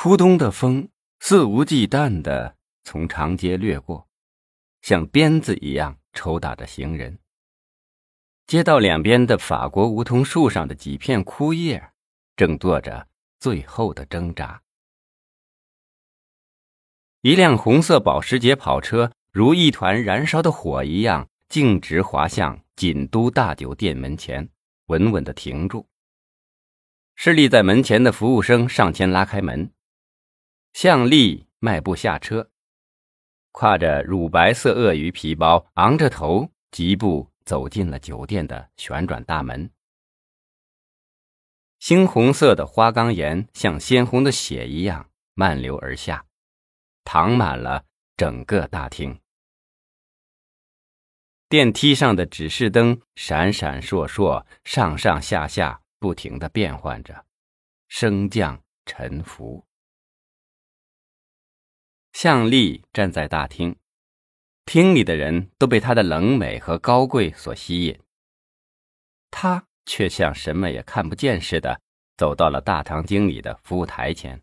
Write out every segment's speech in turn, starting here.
初冬的风肆无忌惮地从长街掠过，像鞭子一样抽打着行人。街道两边的法国梧桐树上的几片枯叶，正做着最后的挣扎。一辆红色保时捷跑车如一团燃烧的火一样，径直滑向锦都大酒店门前，稳稳的停住。侍立在门前的服务生上前拉开门，向丽迈步下车，挎着乳白色鳄鱼皮包，昂着头，疾步。走进了酒店的旋转大门，猩红色的花岗岩像鲜红的血一样漫流而下，淌满了整个大厅。电梯上的指示灯闪闪烁烁，上上下下不停的变换着，升降沉浮。向丽站在大厅。厅里的人都被她的冷美和高贵所吸引，她却像什么也看不见似的，走到了大堂经理的服务台前，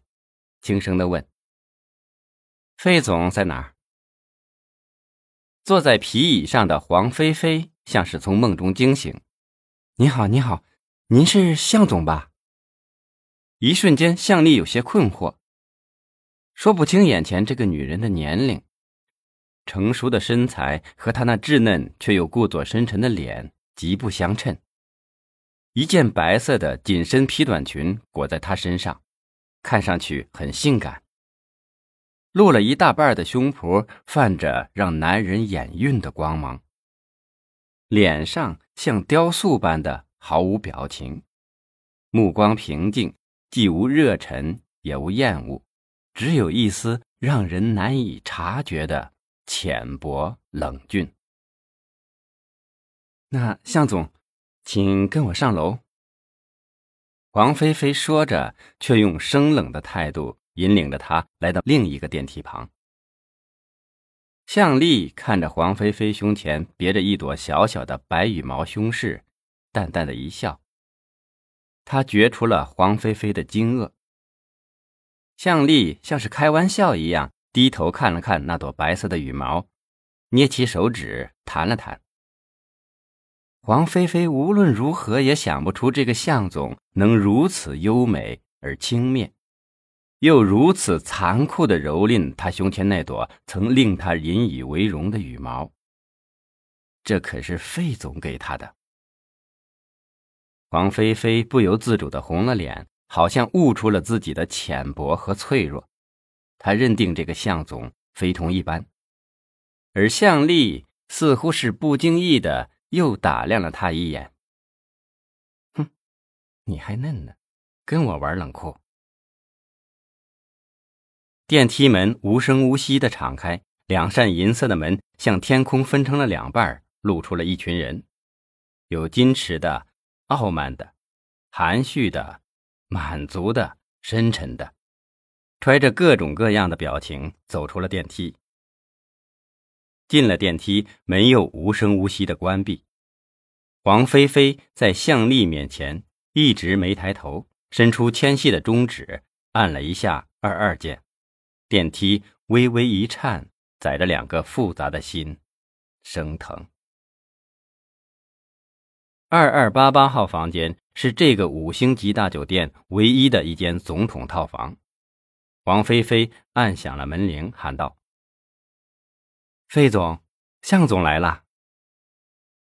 轻声的问：“费总在哪儿？”坐在皮椅上的黄菲菲像是从梦中惊醒：“你好，你好，您是向总吧？”一瞬间，向丽有些困惑，说不清眼前这个女人的年龄。成熟的身材和她那稚嫩却又故作深沉的脸极不相称。一件白色的紧身皮短裙裹在她身上，看上去很性感。露了一大半的胸脯泛着让男人眼晕的光芒。脸上像雕塑般的毫无表情，目光平静，既无热忱也无厌恶，只有一丝让人难以察觉的。浅薄冷峻。那向总，请跟我上楼。黄菲菲说着，却用生冷的态度引领着他来到另一个电梯旁。向丽看着黄菲菲胸前别着一朵小小的白羽毛胸饰，淡淡的一笑。他觉出了黄菲菲的惊愕。向丽像是开玩笑一样。低头看了看那朵白色的羽毛，捏起手指弹了弹。黄菲菲无论如何也想不出这个向总能如此优美而轻蔑，又如此残酷的蹂躏他胸前那朵曾令他引以为荣的羽毛。这可是费总给他的。黄菲菲不由自主的红了脸，好像悟出了自己的浅薄和脆弱。他认定这个向总非同一般，而向丽似乎是不经意的又打量了他一眼。哼，你还嫩呢，跟我玩冷酷。电梯门无声无息的敞开，两扇银色的门向天空分成了两半，露出了一群人，有矜持的、傲慢的、含蓄的、满足的、深沉的。揣着各种各样的表情走出了电梯，进了电梯，门又无声无息的关闭。黄菲菲在向丽面前一直没抬头，伸出纤细的中指按了一下二二键，电梯微微一颤，载着两个复杂的心，生疼。二二八八号房间是这个五星级大酒店唯一的一间总统套房。王菲菲按响了门铃，喊道：“费总，向总来了。”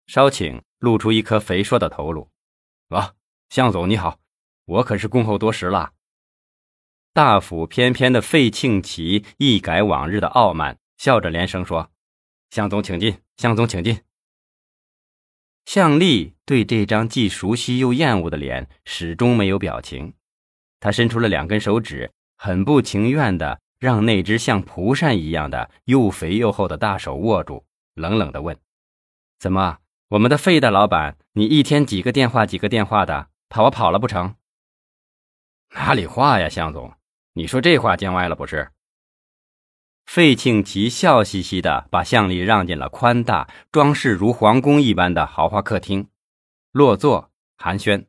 稍请露出一颗肥硕的头颅。“啊，向总你好，我可是恭候多时了。”大腹翩翩的费庆奇一改往日的傲慢，笑着连声说：“向总请进，向总请进。”向丽对这张既熟悉又厌恶的脸始终没有表情，他伸出了两根手指。很不情愿的让那只像蒲扇一样的又肥又厚的大手握住，冷冷的问：“怎么，我们的费大老板，你一天几个电话几个电话的，怕我跑了不成？”“哪里话呀，向总，你说这话见外了不是？”费庆奇笑嘻嘻的把向丽让进了宽大、装饰如皇宫一般的豪华客厅，落座寒暄。